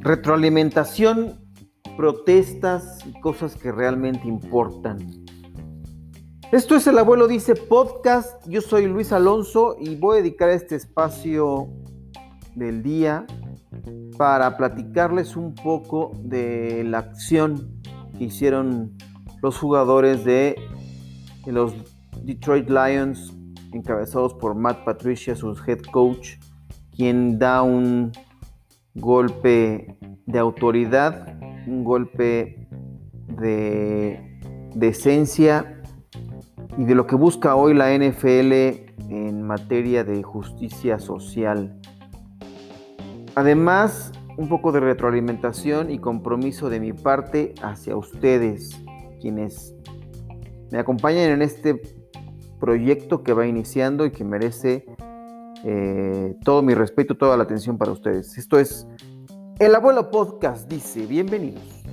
Retroalimentación, protestas y cosas que realmente importan. Esto es El Abuelo Dice Podcast. Yo soy Luis Alonso y voy a dedicar este espacio del día para platicarles un poco de la acción que hicieron los jugadores de los Detroit Lions, encabezados por Matt Patricia, su head coach, quien da un golpe de autoridad, un golpe de decencia y de lo que busca hoy la NFL en materia de justicia social. Además, un poco de retroalimentación y compromiso de mi parte hacia ustedes, quienes me acompañan en este proyecto que va iniciando y que merece eh, todo mi respeto, toda la atención para ustedes. Esto es El Abuelo Podcast, dice, bienvenidos.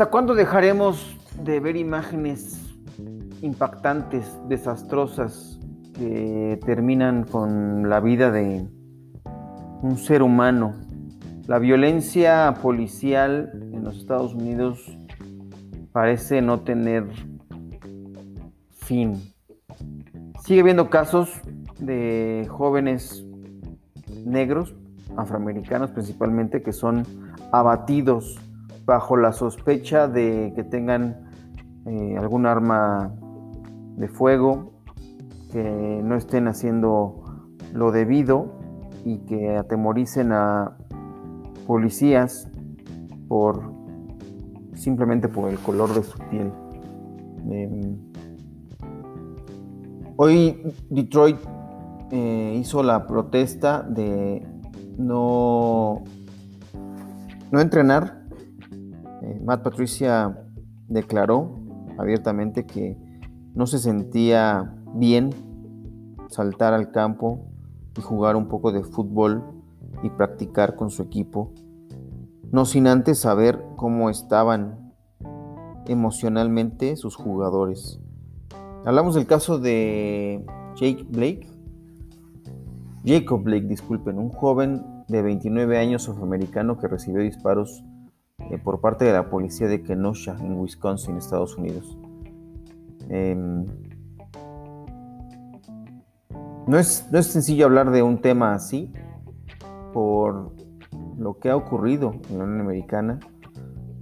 ¿Hasta cuándo dejaremos de ver imágenes impactantes, desastrosas, que terminan con la vida de un ser humano. La violencia policial en los Estados Unidos parece no tener fin. Sigue habiendo casos de jóvenes negros, afroamericanos principalmente, que son abatidos bajo la sospecha de que tengan eh, algún arma de fuego, que no estén haciendo lo debido y que atemoricen a policías por simplemente por el color de su piel. Em, hoy Detroit eh, hizo la protesta de no, no entrenar. Matt Patricia declaró abiertamente que no se sentía bien saltar al campo y jugar un poco de fútbol y practicar con su equipo, no sin antes saber cómo estaban emocionalmente sus jugadores. Hablamos del caso de Jake Blake, Jacob Blake, disculpen, un joven de 29 años afroamericano que recibió disparos eh, por parte de la policía de Kenosha, en Wisconsin, Estados Unidos. Em, no, es, no es sencillo hablar de un tema así por lo que ha ocurrido en la Unión Americana,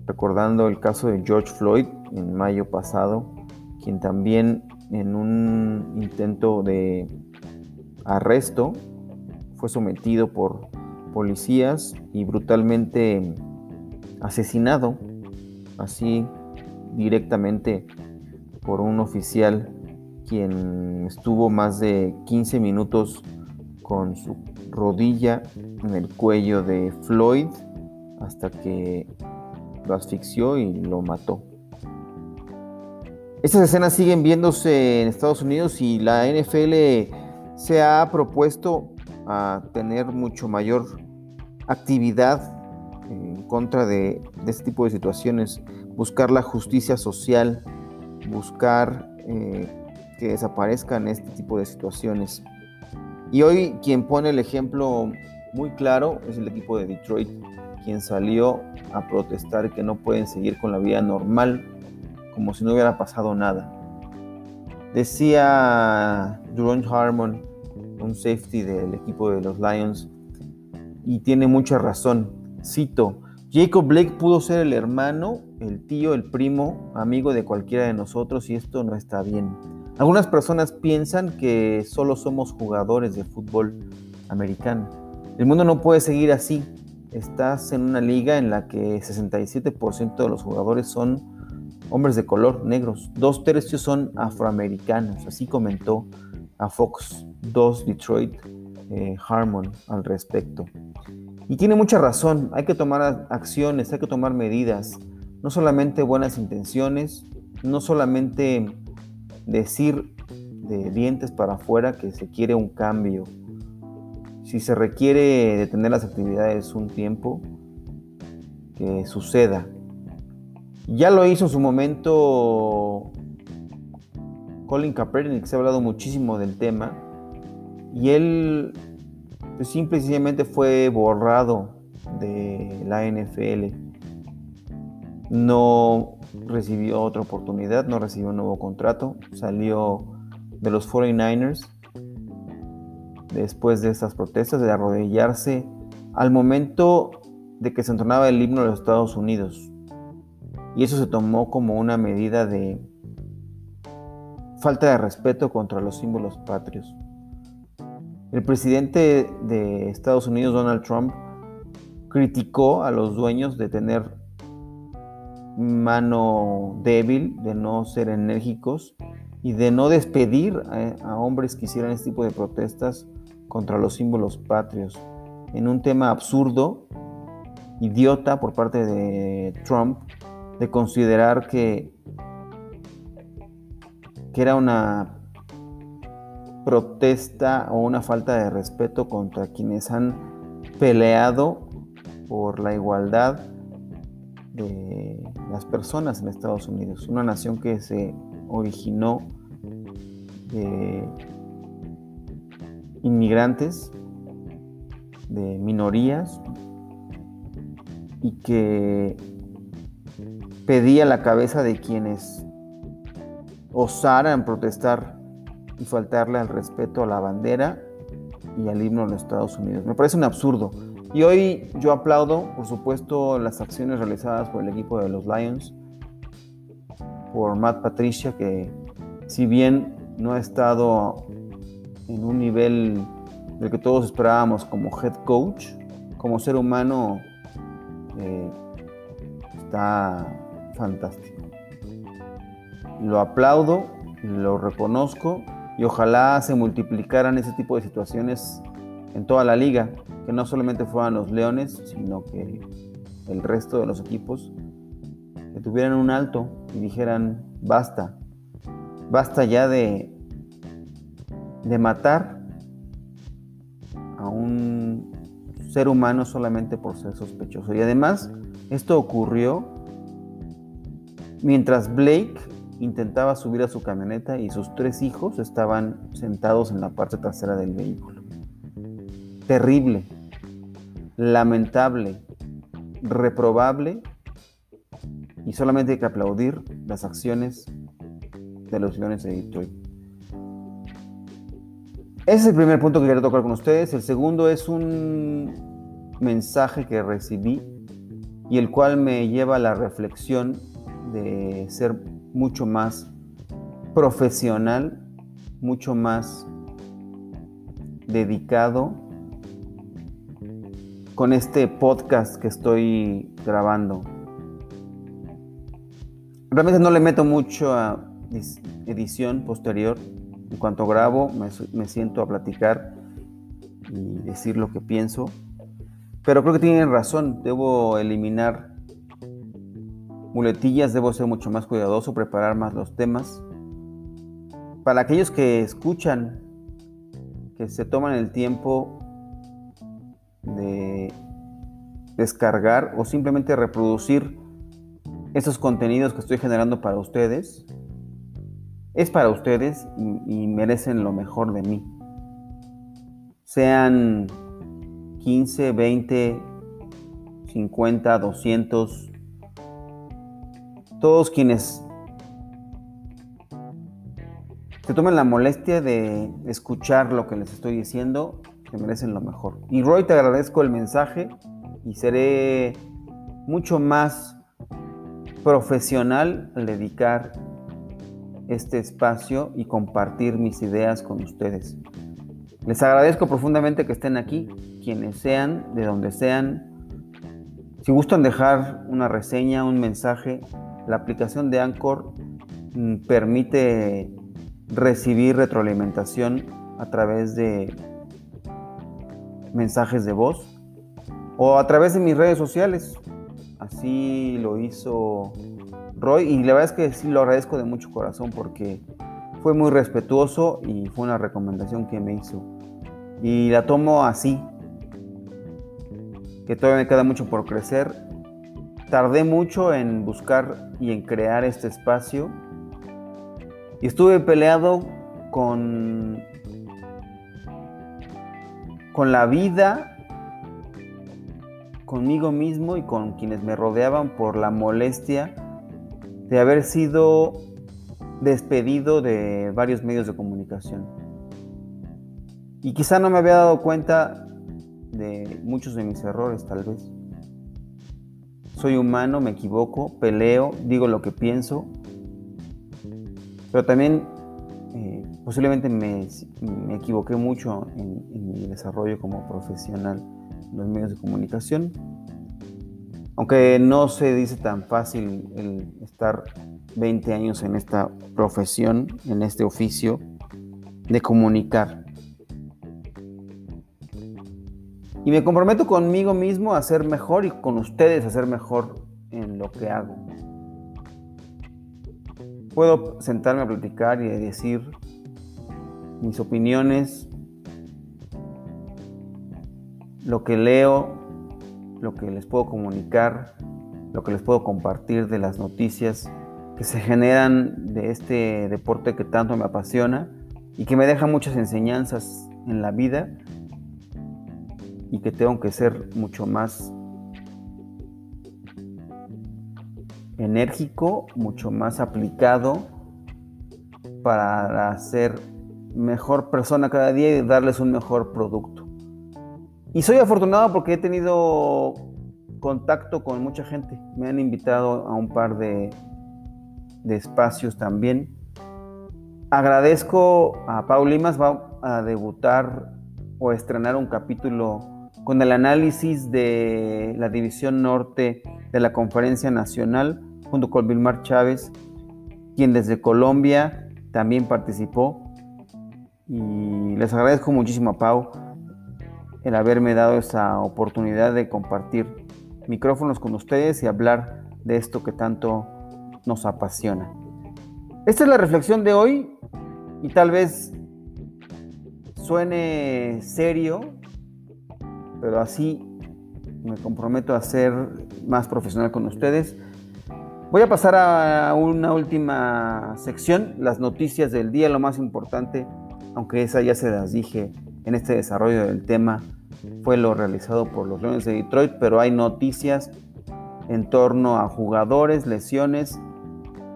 recordando el caso de George Floyd en mayo pasado, quien también en un intento de arresto fue sometido por policías y brutalmente asesinado, así directamente por un oficial quien estuvo más de 15 minutos con su rodilla en el cuello de Floyd hasta que lo asfixió y lo mató. Estas escenas siguen viéndose en Estados Unidos y la NFL se ha propuesto a tener mucho mayor actividad en contra de, de este tipo de situaciones, buscar la justicia social buscar eh, que desaparezcan este tipo de situaciones. Y hoy quien pone el ejemplo muy claro es el equipo de Detroit, quien salió a protestar que no pueden seguir con la vida normal, como si no hubiera pasado nada. Decía Jerome Harmon, un safety del equipo de los Lions, y tiene mucha razón. Cito, Jacob Blake pudo ser el hermano, el tío, el primo, amigo de cualquiera de nosotros y esto no está bien. Algunas personas piensan que solo somos jugadores de fútbol americano. El mundo no puede seguir así. Estás en una liga en la que 67% de los jugadores son hombres de color, negros. Dos tercios son afroamericanos. Así comentó a Fox 2 Detroit eh, Harmon al respecto. Y tiene mucha razón, hay que tomar acciones, hay que tomar medidas, no solamente buenas intenciones, no solamente decir de dientes para afuera que se quiere un cambio. Si se requiere detener las actividades un tiempo, que suceda. Ya lo hizo en su momento Colin Kaepernick, se ha hablado muchísimo del tema, y él pues, simple y sencillamente fue borrado de la NFL. No recibió otra oportunidad, no recibió un nuevo contrato, salió de los 49ers después de estas protestas, de arrodillarse al momento de que se entonaba el himno de los Estados Unidos. Y eso se tomó como una medida de falta de respeto contra los símbolos patrios. El presidente de Estados Unidos, Donald Trump, criticó a los dueños de tener mano débil, de no ser enérgicos y de no despedir a, hombres que hicieran este tipo de protestas contra los símbolos patrios. En un tema absurdo, idiota por parte de Trump, de considerar que, que era una protesta o una falta de respeto contra quienes han peleado por la igualdad de las personas en Estados Unidos, una nación que se originó de inmigrantes, de minorías, y que pedía la cabeza de quienes osaran protestar y faltarle al respeto a la bandera y al himno de los Estados Unidos. Me parece un absurdo. Y hoy yo aplaudo, por supuesto, las acciones realizadas por el equipo de los Lions, por Matt Patricia, que si bien no ha estado en un nivel del que todos esperábamos como head coach, como ser humano eh, está fantástico. Lo aplaudo, lo reconozco y ojalá se multiplicaran ese tipo de situaciones en toda la liga, que no solamente fueran los Leones, sino que el resto de los equipos que tuvieran un alto y dijeran, basta, basta ya de, de matar a un ser humano solamente por ser sospechoso. Y además, esto ocurrió mientras Blake intentaba subir a su camioneta y sus tres hijos estaban sentados en la parte trasera del vehículo. Terrible, lamentable, reprobable y solamente hay que aplaudir las acciones de los Leones de Detroit. Ese es el primer punto que quería tocar con ustedes. El segundo es un mensaje que recibí y el cual me lleva a la reflexión de ser mucho más profesional, mucho más dedicado con este podcast que estoy grabando. Realmente no le meto mucho a edición posterior. En cuanto grabo, me, siento a platicar y decir lo que pienso. Pero creo que tienen razón, debo eliminar muletillas, debo ser mucho más cuidadoso, preparar más los temas. Para aquellos que escuchan, que se toman el tiempo de descargar o simplemente reproducir esos contenidos que estoy generando para ustedes, es para ustedes y, merecen lo mejor de mí. Sean 15, 20, 50, 200, todos quienes se tomen la molestia de escuchar lo que les estoy diciendo, se merecen lo mejor. Y Roy, te agradezco el mensaje y seré mucho más profesional al dedicar este espacio y compartir mis ideas con ustedes. Les agradezco profundamente que estén aquí, quienes sean, de donde sean. Si gustan dejar una reseña, un mensaje, la aplicación de Anchor mm, permite recibir retroalimentación a través de mensajes de voz o a través de mis redes sociales. Así lo hizo Roy y la verdad es que sí lo agradezco de mucho corazón porque fue muy respetuoso y fue una recomendación que me hizo. Y la tomo así, que todavía me queda mucho por crecer. Tardé mucho en buscar y en crear este espacio. Y estuve peleado con, con la vida, conmigo mismo y con quienes me rodeaban por la molestia de haber sido despedido de varios medios de comunicación. Y quizá no me había dado cuenta de muchos de mis errores, tal vez. Soy humano, me equivoco, peleo, digo lo que pienso, pero también eh, posiblemente me, equivoqué mucho en, mi desarrollo como profesional en los medios de comunicación. Aunque no se dice tan fácil estar 20 años en esta profesión, en este oficio de comunicar. Y me comprometo conmigo mismo a ser mejor y con ustedes a ser mejor en lo que hago. Puedo sentarme a platicar y decir mis opiniones, lo que leo, lo que les puedo comunicar, lo que les puedo compartir de las noticias que se generan de este deporte que tanto me apasiona y que me deja muchas enseñanzas en la vida y que tengo que ser mucho más enérgico, mucho más aplicado para ser mejor persona cada día y darles un mejor producto. Y soy afortunado porque he tenido contacto con mucha gente. Me han invitado a un par de espacios también. Agradezco a Paul Limas, va a debutar o estrenar un capítulo con el análisis de la División Norte de la Conferencia Nacional, junto con Vilmar Chávez, quien desde Colombia también participó. Y les agradezco muchísimo a Pau el haberme dado esa oportunidad de compartir micrófonos con ustedes y hablar de esto que tanto nos apasiona. Esta es la reflexión de hoy y tal vez suene serio, pero así me comprometo a ser más profesional con ustedes. Voy a pasar a una última sección, las noticias del día, lo más importante, aunque esa ya se las dije en este desarrollo del tema, fue lo realizado por los Leones de Detroit, pero hay noticias en torno a jugadores, lesiones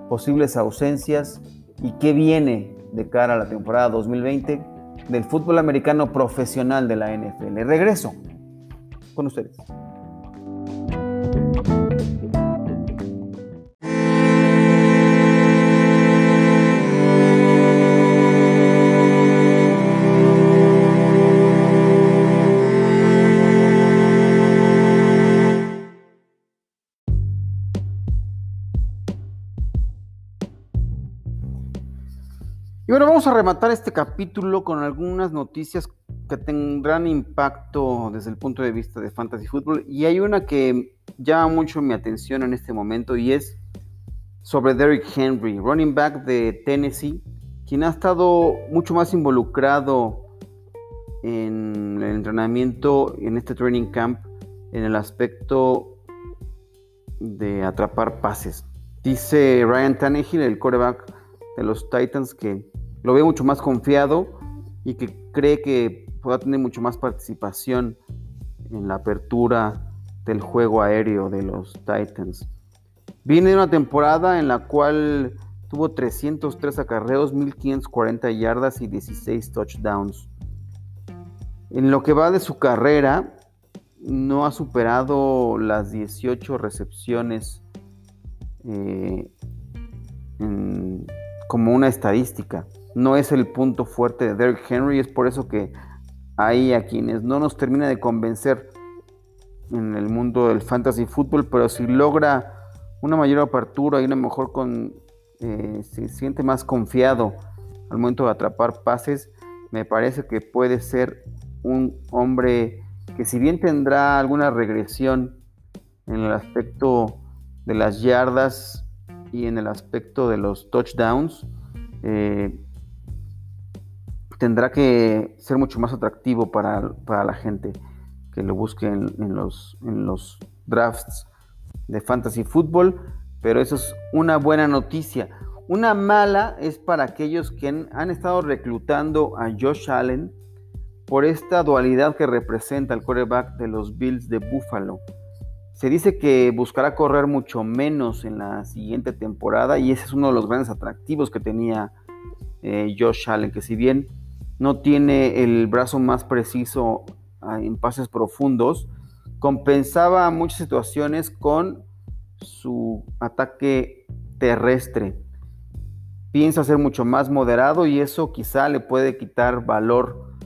posibles ausencias y qué viene de cara a la temporada 2020 del fútbol americano profesional de la NFL. Regreso con ustedes. Y bueno, vamos a rematar este capítulo con algunas noticias que tendrán impacto desde el punto de vista de fantasy fútbol. Y hay una que llama mucho mi atención en este momento y es sobre Derrick Henry, running back de Tennessee, quien ha estado mucho más involucrado en el entrenamiento, en este training camp, en el aspecto de atrapar pases. Dice Ryan Tannehill, el quarterback de los Titans, que lo ve mucho más confiado y que cree que pueda tener mucho más participación en la apertura del juego aéreo de los Titans. Viene una temporada en la cual tuvo 303 acarreos, 1540 yardas y 16 touchdowns. En lo que va de su carrera, no ha superado las 18 recepciones eh, como una estadística no es el punto fuerte de Derrick Henry, es por eso que hay a quienes no nos termina de convencer en el mundo del fantasy fútbol, pero si logra una mayor apertura y una mejor con eh, se siente más confiado al momento de atrapar pases, me parece que puede ser un hombre que si bien tendrá alguna regresión en el aspecto de las yardas y en el aspecto de los touchdowns, eh, tendrá que ser mucho más atractivo para, la gente que lo busque en, los, en los drafts de fantasy fútbol, pero eso es una buena noticia. Una mala es para aquellos que han, estado reclutando a Josh Allen por esta dualidad que representa el quarterback de los Bills de Buffalo. Se dice que buscará correr mucho menos en la siguiente temporada y ese es uno de los grandes atractivos que tenía eh, Josh Allen, que si bien no tiene el brazo más preciso ah, en pases profundos, compensaba muchas situaciones con su ataque terrestre. Piensa ser mucho más moderado y eso quizá le puede quitar valor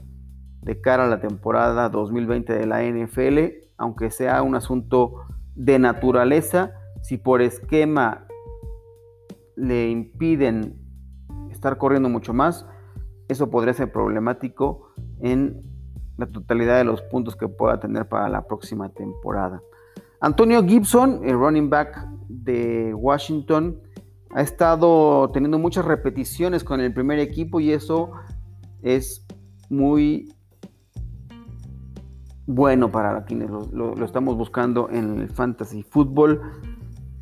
de cara a la temporada 2020 de la NFL, aunque sea un asunto de naturaleza, si por esquema le impiden estar corriendo mucho más, eso podría ser problemático en la totalidad de los puntos que pueda tener para la próxima temporada. Antonio Gibson, el running back de Washington, ha estado teniendo muchas repeticiones con el primer equipo y eso es muy bueno para quienes lo, lo estamos buscando en el fantasy fútbol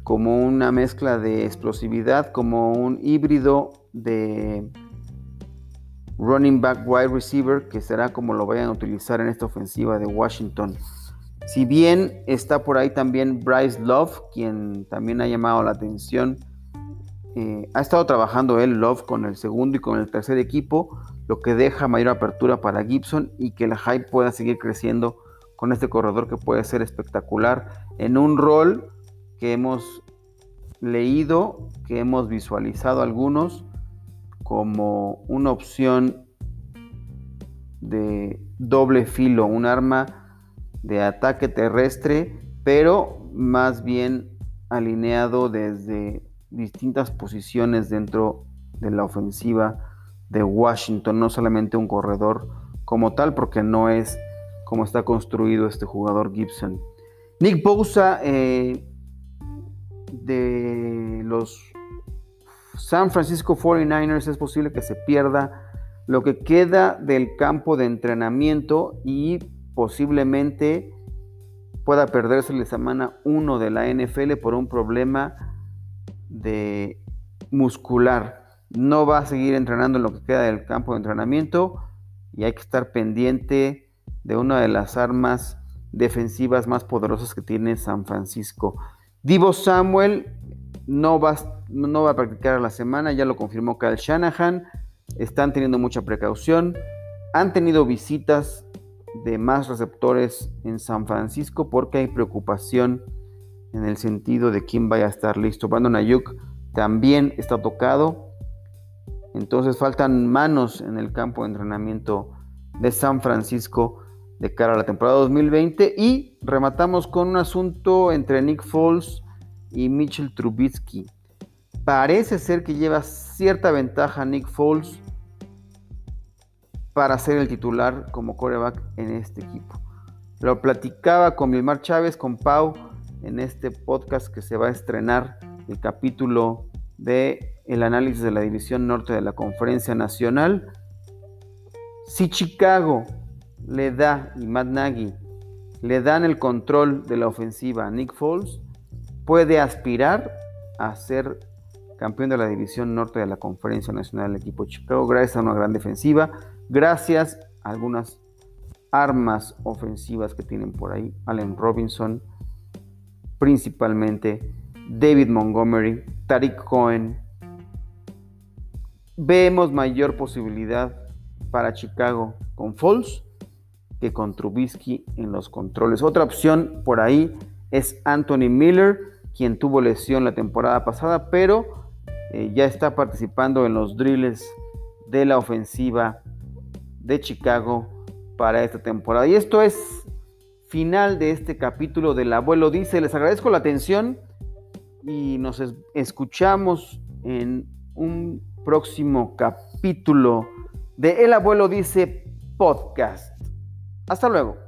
como una mezcla de explosividad, como un híbrido de running back wide receiver, que será como lo vayan a utilizar en esta ofensiva de Washington. Si bien está por ahí también Bryce Love, quien también ha llamado la atención, eh, ha estado trabajando él, Love, con el segundo y con el tercer equipo, lo que deja mayor apertura para Gibson y que la hype pueda seguir creciendo con este corredor que puede ser espectacular en un rol que hemos leído, que hemos visualizado algunos como una opción de doble filo, un arma de ataque terrestre, pero más bien alineado desde distintas posiciones dentro de la ofensiva de Washington, no solamente un corredor como tal, porque no es como está construido este jugador Gibson. Nick Bosa eh, de los San Francisco 49ers es posible que se pierda lo que queda del campo de entrenamiento y posiblemente pueda perderse la semana 1 de la NFL por un problema de muscular. No va a seguir entrenando en lo que queda del campo de entrenamiento y hay que estar pendiente de una de las armas defensivas más poderosas que tiene San Francisco. Divo Samuel no va, no va a practicar la semana, ya lo confirmó Kyle Shanahan. Están teniendo mucha precaución. Han tenido visitas de más receptores en San Francisco porque hay preocupación en el sentido de quién vaya a estar listo. Brandon Ayuk también está tocado. Entonces faltan manos en el campo de entrenamiento de San Francisco de cara a la temporada 2020. Y rematamos con un asunto entre Nick Foles y Mitchell Trubisky. Parece ser que lleva cierta ventaja Nick Foles para ser el titular como coreback en este equipo. Lo platicaba con Vilmar Chávez, con Pau, en este podcast que se va a estrenar el capítulo de el análisis de la división norte de la conferencia nacional. Si Chicago le da y Matt Nagy le dan el control de la ofensiva a Nick Foles, puede aspirar a ser campeón de la división norte de la conferencia nacional del equipo de Chicago gracias a una gran defensiva, gracias a algunas armas ofensivas que tienen por ahí, Allen Robinson, principalmente David Montgomery, Tariq Cohen. Vemos mayor posibilidad para Chicago con Foles que con Trubisky en los controles. Otra opción por ahí es Anthony Miller quien tuvo lesión la temporada pasada, pero eh, ya está participando en los drills de la ofensiva de Chicago para esta temporada. Y esto es final de este capítulo del abuelo dice. Les agradezco la atención y nos escuchamos en un próximo capítulo de El abuelo dice podcast. Hasta luego.